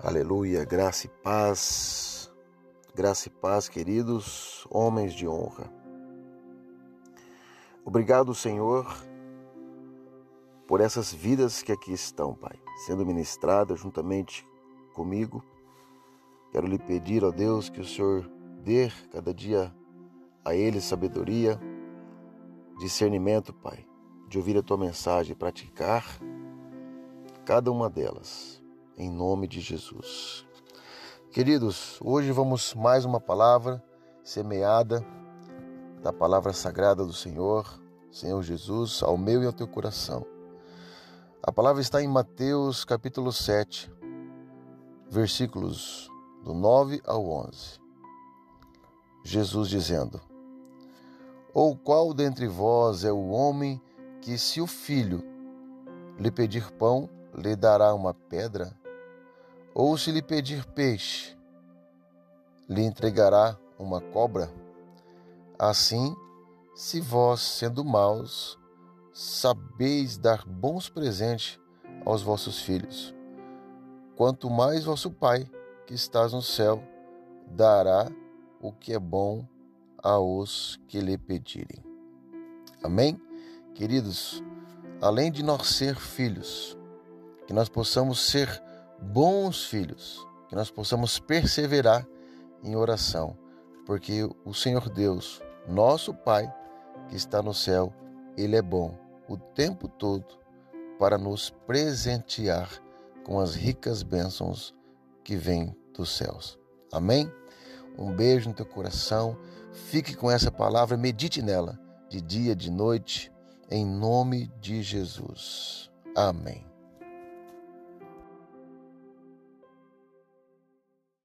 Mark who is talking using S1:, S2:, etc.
S1: Aleluia, graça e paz, graça e paz, queridos homens de honra. Obrigado, Senhor, por essas vidas que aqui estão, Pai, sendo ministradas juntamente comigo. Quero lhe pedir, ó Deus, que o Senhor dê cada dia a eles sabedoria, discernimento, Pai, de ouvir a tua mensagem e praticar cada uma delas, em nome de Jesus. Queridos, hoje vamos mais uma palavra semeada da palavra sagrada do Senhor, Senhor Jesus, ao meu e ao teu coração. A palavra está em Mateus capítulo 7, versículos do 9 ao 11. Jesus dizendo: Ou qual dentre vós é o homem que, se o filho lhe pedir pão, lhe dará uma pedra? Ou se lhe pedir peixe, lhe entregará uma cobra? Assim, se vós, sendo maus, sabeis dar bons presentes aos vossos filhos, quanto mais vosso Pai, que estás no céu, dará o que é bom aos que lhe pedirem. Amém? Queridos, além de nós ser filhos, que nós possamos ser bons filhos, que nós possamos perseverar em oração, porque o Senhor Deus, nosso Pai, que está no céu, Ele é bom o tempo todo para nos presentear com as ricas bênçãos que vêm dos céus. Amém? Um beijo no teu coração. Fique com essa palavra, medite nela de dia, de noite, em nome de Jesus. Amém.